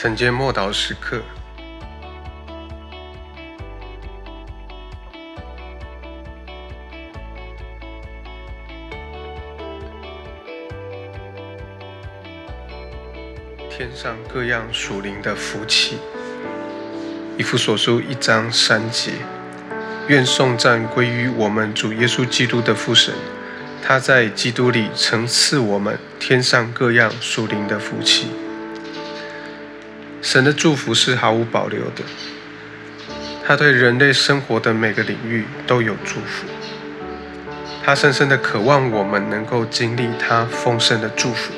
晨间默祷时刻，天上各样属灵的福气。以弗所书一章三节，愿颂赞归于我们主耶稣基督的父神，他在基督里曾赐我们天上各样属灵的福气。神的祝福是毫无保留的，他对人类生活的每个领域都有祝福。他深深的渴望我们能够经历他丰盛的祝福。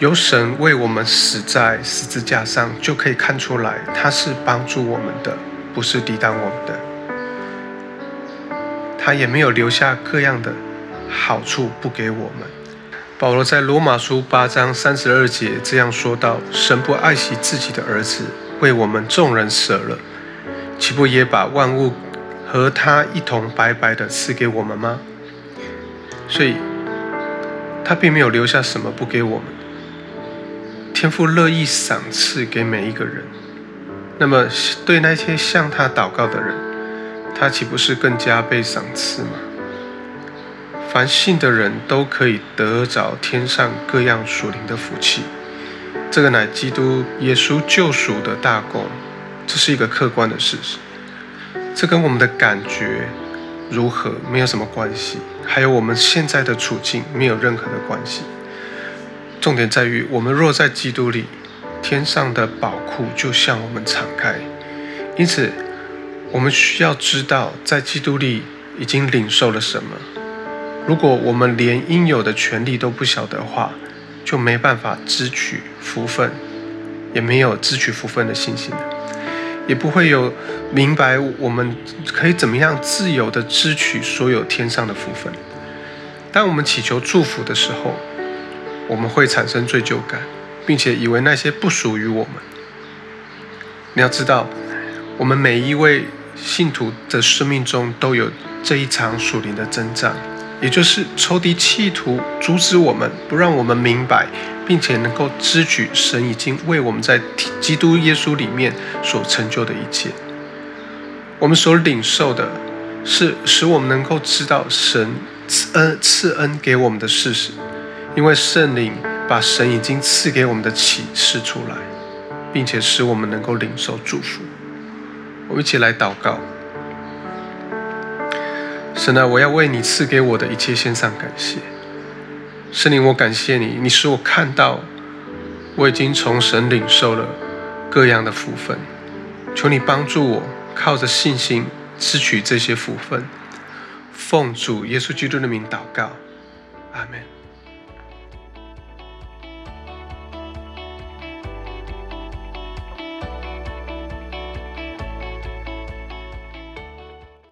由神为我们死在十字架上，就可以看出来他是帮助我们的，不是抵挡我们的。他也没有留下各样的好处不给我们。保罗在罗马书八章三十二节这样说道：“神不爱惜自己的儿子，为我们众人舍了，岂不也把万物和他一同白白的赐给我们吗？”所以，他并没有留下什么不给我们。天父乐意赏赐给每一个人。那么，对那些向他祷告的人，他岂不是更加被赏赐吗？凡信的人都可以得着天上各样属灵的福气，这个乃基督耶稣救赎的大功，这是一个客观的事实。这跟我们的感觉如何没有什么关系，还有我们现在的处境没有任何的关系。重点在于，我们若在基督里，天上的宝库就向我们敞开。因此，我们需要知道，在基督里已经领受了什么。如果我们连应有的权利都不晓得的话，就没办法支取福分，也没有支取福分的信心，也不会有明白我们可以怎么样自由的支取所有天上的福分。当我们祈求祝福的时候，我们会产生罪疚感，并且以为那些不属于我们。你要知道，我们每一位信徒的生命中都有这一场属灵的征战。也就是仇敌企图阻止我们，不让我们明白，并且能够知取神已经为我们在基督耶稣里面所成就的一切。我们所领受的是使我们能够知道神赐恩赐恩给我们的事实，因为圣灵把神已经赐给我们的启示出来，并且使我们能够领受祝福。我们一起来祷告。神啊，我要为你赐给我的一切献上感谢。圣灵，我感谢你，你使我看到我已经从神领受了各样的福分。求你帮助我，靠着信心支取这些福分。奉主耶稣基督的名祷告，阿门。